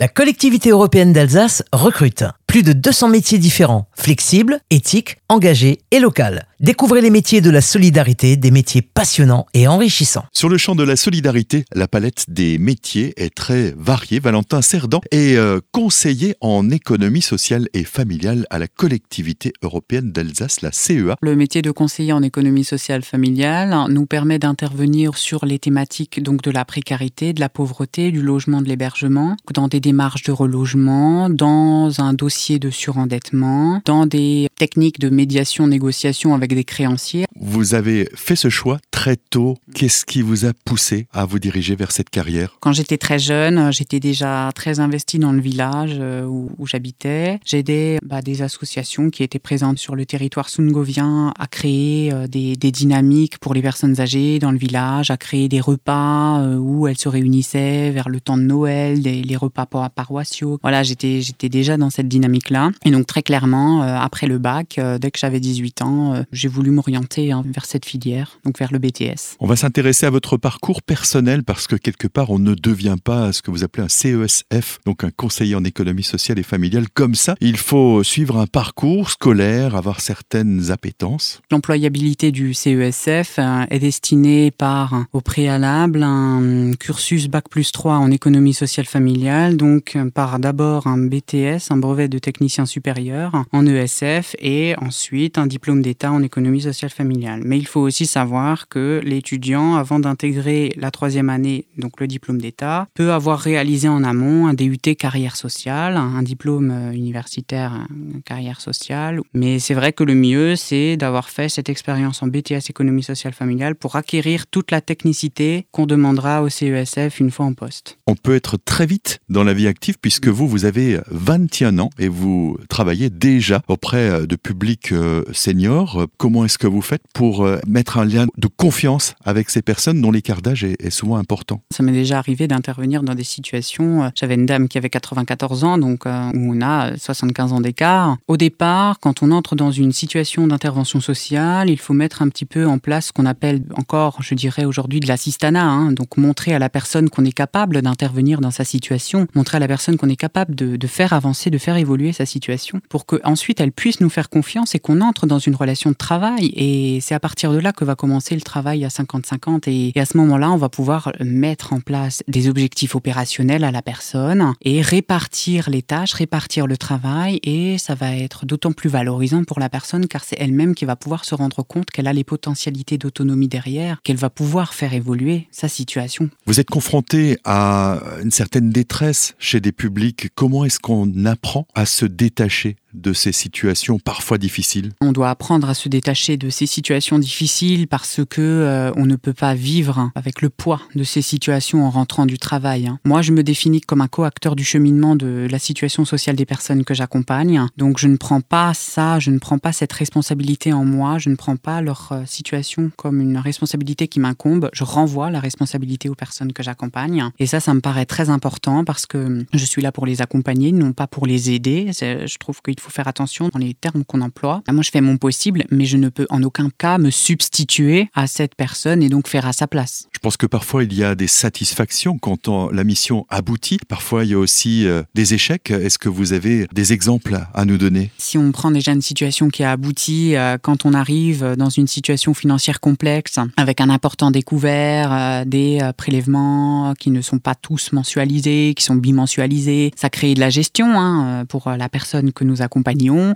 La collectivité européenne d'Alsace recrute. Plus de 200 métiers différents, flexibles, éthiques, engagés et locaux. Découvrez les métiers de la solidarité, des métiers passionnants et enrichissants. Sur le champ de la solidarité, la palette des métiers est très variée. Valentin Cerdan est euh, conseiller en économie sociale et familiale à la collectivité européenne d'Alsace, la CEA. Le métier de conseiller en économie sociale familiale nous permet d'intervenir sur les thématiques donc de la précarité, de la pauvreté, du logement, de l'hébergement, dans des démarches de relogement, dans un dossier de surendettement, dans des techniques de médiation, négociation avec des créanciers. Vous avez fait ce choix très tôt. Qu'est-ce qui vous a poussé à vous diriger vers cette carrière? Quand j'étais très jeune, j'étais déjà très investie dans le village euh, où, j'habitais. J'aidais bah, des associations qui étaient présentes sur le territoire sungovien à créer euh, des, dynamiques pour les personnes âgées dans le village, à créer des repas euh, où elles se réunissaient vers le temps de Noël, des, les repas paroissiaux. Voilà, j'étais déjà dans cette dynamique là Et donc très clairement, euh, après le bac, euh, dès que j'avais 18 ans, euh, j'ai voulu m'orienter hein, vers cette filière, donc vers le BTS. On va s'intéresser à votre parcours personnel parce que quelque part, on ne devient pas ce que vous appelez un CESF, donc un conseiller en économie sociale et familiale comme ça. Il faut suivre un parcours scolaire, avoir certaines appétences. L'employabilité du CESF est destinée par, au préalable, un cursus Bac plus 3 en économie sociale familiale, donc par d'abord un BTS, un brevet de technicien supérieur en ESF et ensuite un diplôme d'État en économie sociale familiale. Mais il faut aussi savoir que l'étudiant, avant d'intégrer la troisième année, donc le diplôme d'État, peut avoir réalisé en amont un DUT carrière sociale, un diplôme euh, universitaire carrière sociale. Mais c'est vrai que le mieux, c'est d'avoir fait cette expérience en BTS économie sociale familiale pour acquérir toute la technicité qu'on demandera au CESF une fois en poste. On peut être très vite dans la vie active puisque vous, vous avez 21 ans et vous travaillez déjà auprès euh, de publics euh, seniors. Comment est-ce que vous faites pour euh, mettre un lien de confiance avec ces personnes dont l'écart d'âge est, souvent important Ça m'est déjà arrivé d'intervenir dans des situations. J'avais une dame qui avait 94 ans, donc où on a 75 ans d'écart. Au départ, quand on entre dans une situation d'intervention sociale, il faut mettre un petit peu en place ce qu'on appelle encore, je dirais aujourd'hui, de l'assistanat. Hein. donc montrer à la personne qu'on est capable d'intervenir dans sa situation, montrer à la personne qu'on est capable de, de faire avancer, de faire évoluer sa situation pour qu'ensuite elle puisse nous faire confiance et qu'on entre dans une relation de travail. Et c'est à partir de là que va commencer le travail à 50-50. Et, à ce moment-là, on va pouvoir mettre en place des objectifs opérationnels à la personne et répartir les tâches, répartir le travail. Et ça va être d'autant plus valorisant pour la personne car c'est elle-même qui va pouvoir se rendre compte qu'elle a les potentialités d'autonomie derrière, qu'elle va pouvoir faire évoluer sa situation. Vous êtes confronté à une certaine détresse chez des publics. Comment est-ce qu'on apprend à se détacher de ces situations parfois difficiles On doit apprendre à se détacher de ces situations difficiles parce que euh, on ne peut pas vivre avec le poids de ces situations en rentrant du travail. Hein. Moi, je me définis comme un co-acteur du cheminement de la situation sociale des personnes que j'accompagne. Donc, je ne prends pas ça, je ne prends pas cette responsabilité en moi, je ne prends pas leur euh, situation comme une responsabilité qui m'incombe. Je renvoie la responsabilité aux personnes que j'accompagne. Et ça, ça me paraît très important parce que je suis là pour les accompagner, non pas pour les aider. Je trouve qu'il il faut faire attention dans les termes qu'on emploie. Moi, je fais mon possible, mais je ne peux en aucun cas me substituer à cette personne et donc faire à sa place. Je pense que parfois il y a des satisfactions quand la mission aboutit. Parfois il y a aussi euh, des échecs. Est-ce que vous avez des exemples à nous donner? Si on prend déjà une situation qui a abouti, euh, quand on arrive dans une situation financière complexe, avec un important découvert, euh, des prélèvements qui ne sont pas tous mensualisés, qui sont bimensualisés, ça crée de la gestion hein, pour la personne que nous accompagnons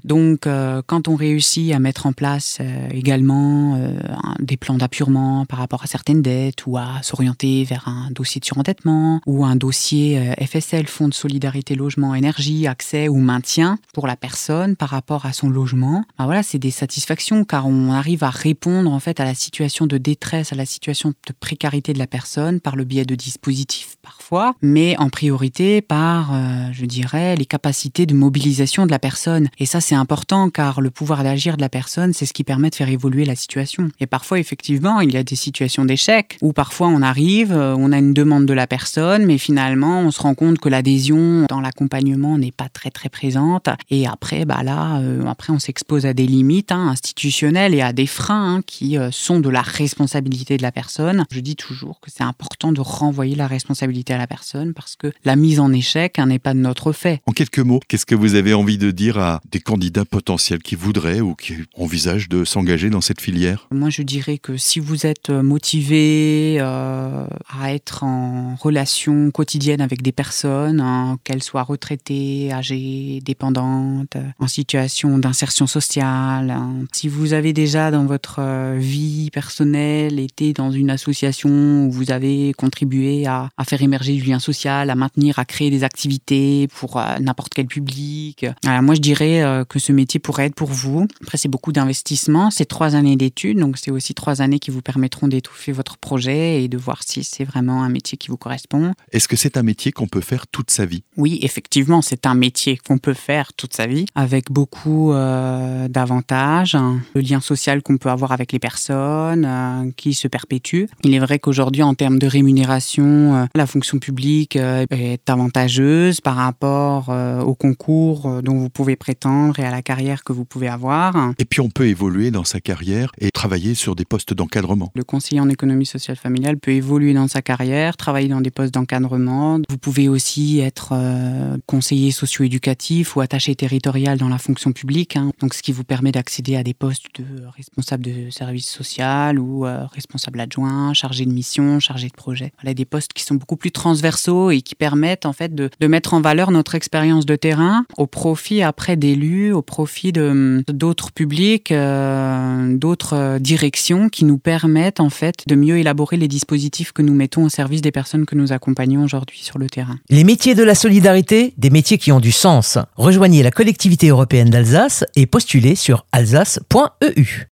Donc, euh, quand on réussit à mettre en place euh, également euh, des plans d'appurement par rapport à certaines dettes ou à s'orienter vers un dossier de surendettement ou un dossier FSL, Fonds de solidarité logement énergie, accès ou maintien pour la personne par rapport à son logement, ben voilà, c'est des satisfactions car on arrive à répondre en fait à la situation de détresse, à la situation de précarité de la personne par le biais de dispositifs parfois, mais en priorité par, je dirais, les capacités de mobilisation de la personne Et ça, c'est important car le pouvoir d'agir de la personne, c'est ce qui permet de faire évoluer la situation. Et parfois, effectivement, il y a des situations d'échec où parfois on arrive, euh, on a une demande de la personne, mais finalement, on se rend compte que l'adhésion dans l'accompagnement n'est pas très très présente. Et après, bah là, euh, après, on s'expose à des limites hein, institutionnelles et à des freins hein, qui euh, sont de la responsabilité de la personne. Je dis toujours que c'est important de renvoyer la responsabilité à la personne parce que la mise en échec hein, n'est pas de notre fait. En quelques mots, qu'est-ce que vous avez envie de dire à des candidats potentiels qui voudraient ou qui envisagent de s'engager dans cette filière? Moi, je dirais que si vous êtes motivé euh, à être en relation quotidienne avec des personnes, hein, qu'elles soient retraitées, âgées, dépendantes, en situation d'insertion sociale, hein, si vous avez déjà dans votre euh, vie personnelle été dans une association où vous avez contribué à, faire émerger du lien social, à maintenir, à créer des activités pour euh, n'importe quel public, alors moi je dirais euh, que ce métier pourrait être pour vous. Après, c'est beaucoup d'investissement, c'est trois années d'études, donc c'est aussi trois années qui vous permettront d'étouffer votre projet et de voir si c'est vraiment un métier qui vous correspond. Est-ce que c'est un métier qu'on peut faire toute sa vie? Oui, effectivement, c'est un métier qu'on peut faire toute sa vie, avec beaucoup euh, d'avantages, le lien social qu'on peut avoir avec les personnes, euh, qui se perpétue. Il est vrai qu'aujourd'hui, en termes de rémunération, euh, la fonction publique est avantageuse par rapport euh, au concours dont vous pouvez prétendre et à la carrière que vous pouvez avoir. Et puis on peut évoluer dans sa carrière et travailler sur des postes d'encadrement. Le conseiller en économie sociale familiale peut évoluer dans sa carrière, travailler dans des postes d'encadrement. Vous pouvez aussi être euh, conseiller socio-éducatif ou attaché territorial dans la fonction publique, hein. donc ce qui vous permet d'accéder à des postes de responsable de service social ou euh, responsable adjoint, chargé de mission, chargé de projet. Voilà des postes qui sont beaucoup plus transversaux et qui permettent en fait de, de mettre en valeur notre expérience de terrain au profit après d'élus, au profit de d'autres publics, euh, d'autres euh, directions qui nous permettent en fait de mieux élaborer les dispositifs que nous mettons au service des personnes que nous accompagnons aujourd'hui sur le terrain. Les métiers de la solidarité, des métiers qui ont du sens. Rejoignez la collectivité européenne d'Alsace et postulez sur alsace.eu.